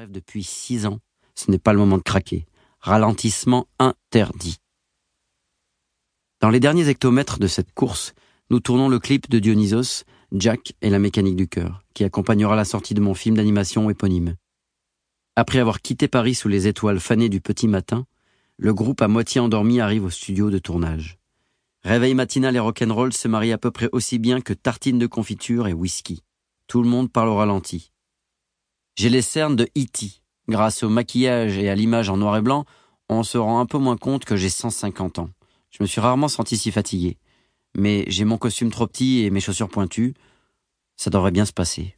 rêve depuis six ans. Ce n'est pas le moment de craquer. Ralentissement interdit. Dans les derniers hectomètres de cette course, nous tournons le clip de Dionysos, Jack et la mécanique du cœur, qui accompagnera la sortie de mon film d'animation éponyme. Après avoir quitté Paris sous les étoiles fanées du petit matin, le groupe à moitié endormi arrive au studio de tournage. Réveil matinal et rock'n'roll se marient à peu près aussi bien que tartines de confiture et whisky. Tout le monde parle au ralenti. J'ai les cernes de E.T. Grâce au maquillage et à l'image en noir et blanc, on se rend un peu moins compte que j'ai 150 ans. Je me suis rarement senti si fatigué. Mais j'ai mon costume trop petit et mes chaussures pointues. Ça devrait bien se passer.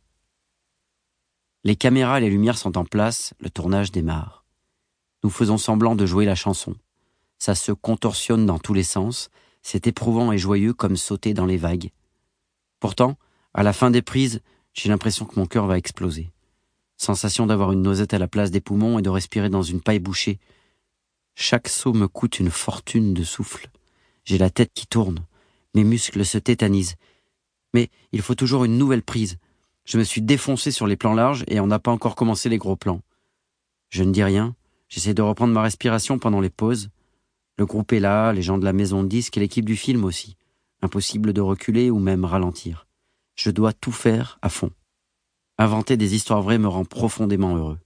Les caméras et les lumières sont en place, le tournage démarre. Nous faisons semblant de jouer la chanson. Ça se contorsionne dans tous les sens, c'est éprouvant et joyeux comme sauter dans les vagues. Pourtant, à la fin des prises, j'ai l'impression que mon cœur va exploser. Sensation d'avoir une noisette à la place des poumons et de respirer dans une paille bouchée. Chaque saut me coûte une fortune de souffle. J'ai la tête qui tourne. Mes muscles se tétanisent. Mais il faut toujours une nouvelle prise. Je me suis défoncé sur les plans larges et on n'a pas encore commencé les gros plans. Je ne dis rien. J'essaie de reprendre ma respiration pendant les pauses. Le groupe est là, les gens de la maison de disques et l'équipe du film aussi. Impossible de reculer ou même ralentir. Je dois tout faire à fond. Inventer des histoires vraies me rend profondément heureux.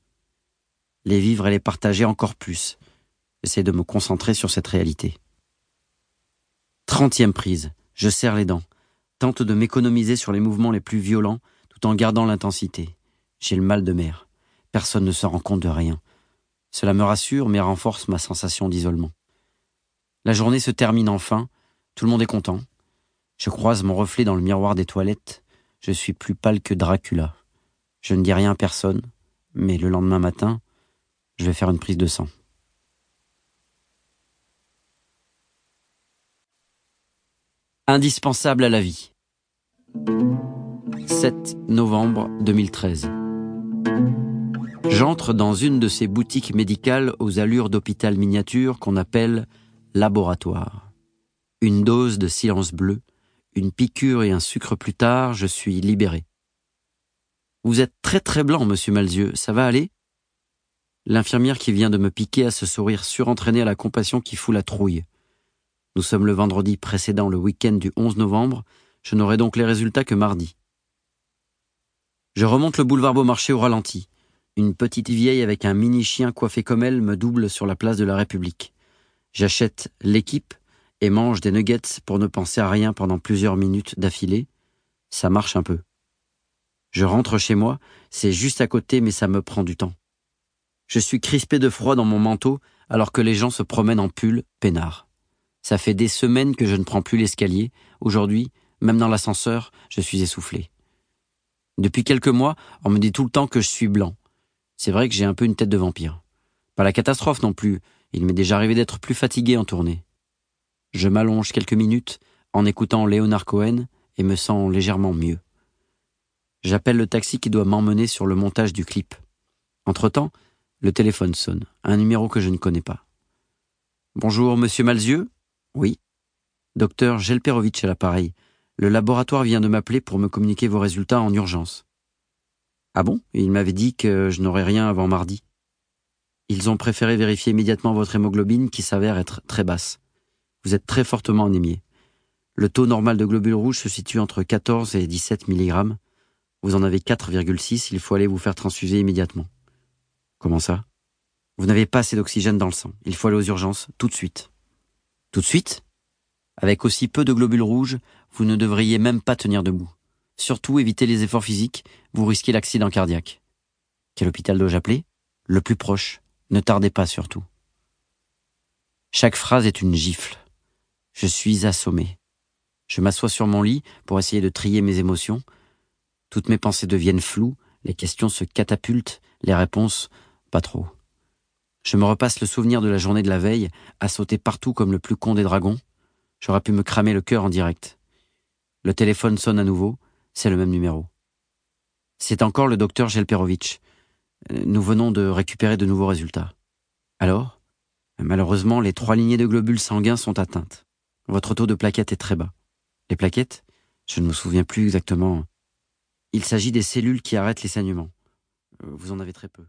Les vivre et les partager encore plus. J'essaie de me concentrer sur cette réalité. Trentième prise. Je serre les dents. Tente de m'économiser sur les mouvements les plus violents tout en gardant l'intensité. J'ai le mal de mer. Personne ne se rend compte de rien. Cela me rassure mais renforce ma sensation d'isolement. La journée se termine enfin. Tout le monde est content. Je croise mon reflet dans le miroir des toilettes. Je suis plus pâle que Dracula. Je ne dis rien à personne, mais le lendemain matin, je vais faire une prise de sang. Indispensable à la vie. 7 novembre 2013. J'entre dans une de ces boutiques médicales aux allures d'hôpital miniature qu'on appelle laboratoire. Une dose de silence bleu, une piqûre et un sucre plus tard, je suis libéré. Vous êtes très très blanc, monsieur Malzieux, ça va aller? L'infirmière qui vient de me piquer a ce sourire surentraîné à la compassion qui fout la trouille. Nous sommes le vendredi précédent le week-end du 11 novembre, je n'aurai donc les résultats que mardi. Je remonte le boulevard Beaumarchais au ralenti. Une petite vieille avec un mini chien coiffé comme elle me double sur la place de la République. J'achète l'équipe et mange des nuggets pour ne penser à rien pendant plusieurs minutes d'affilée. Ça marche un peu. Je rentre chez moi, c'est juste à côté, mais ça me prend du temps. Je suis crispé de froid dans mon manteau, alors que les gens se promènent en pull, peinard. Ça fait des semaines que je ne prends plus l'escalier. Aujourd'hui, même dans l'ascenseur, je suis essoufflé. Depuis quelques mois, on me dit tout le temps que je suis blanc. C'est vrai que j'ai un peu une tête de vampire. Pas la catastrophe non plus. Il m'est déjà arrivé d'être plus fatigué en tournée. Je m'allonge quelques minutes en écoutant Léonard Cohen et me sens légèrement mieux. J'appelle le taxi qui doit m'emmener sur le montage du clip. Entre-temps, le téléphone sonne, un numéro que je ne connais pas. Bonjour, monsieur Malzieux? Oui. Docteur Gelperovitch à l'appareil. Le laboratoire vient de m'appeler pour me communiquer vos résultats en urgence. Ah bon? Il m'avait dit que je n'aurais rien avant mardi. Ils ont préféré vérifier immédiatement votre hémoglobine qui s'avère être très basse. Vous êtes très fortement anémié. Le taux normal de globules rouges se situe entre 14 et 17 mg. Vous en avez 4,6, il faut aller vous faire transfuser immédiatement. Comment ça? Vous n'avez pas assez d'oxygène dans le sang. Il faut aller aux urgences, tout de suite. Tout de suite? Avec aussi peu de globules rouges, vous ne devriez même pas tenir debout. Surtout évitez les efforts physiques, vous risquez l'accident cardiaque. Quel hôpital dois-je appeler? Le plus proche. Ne tardez pas surtout. Chaque phrase est une gifle. Je suis assommé. Je m'assois sur mon lit pour essayer de trier mes émotions, toutes mes pensées deviennent floues, les questions se catapultent, les réponses, pas trop. Je me repasse le souvenir de la journée de la veille, à sauter partout comme le plus con des dragons. J'aurais pu me cramer le cœur en direct. Le téléphone sonne à nouveau, c'est le même numéro. C'est encore le docteur Gelperovitch. Nous venons de récupérer de nouveaux résultats. Alors? Malheureusement, les trois lignées de globules sanguins sont atteintes. Votre taux de plaquettes est très bas. Les plaquettes? Je ne me souviens plus exactement. Il s'agit des cellules qui arrêtent les saignements. Euh, vous en avez très peu.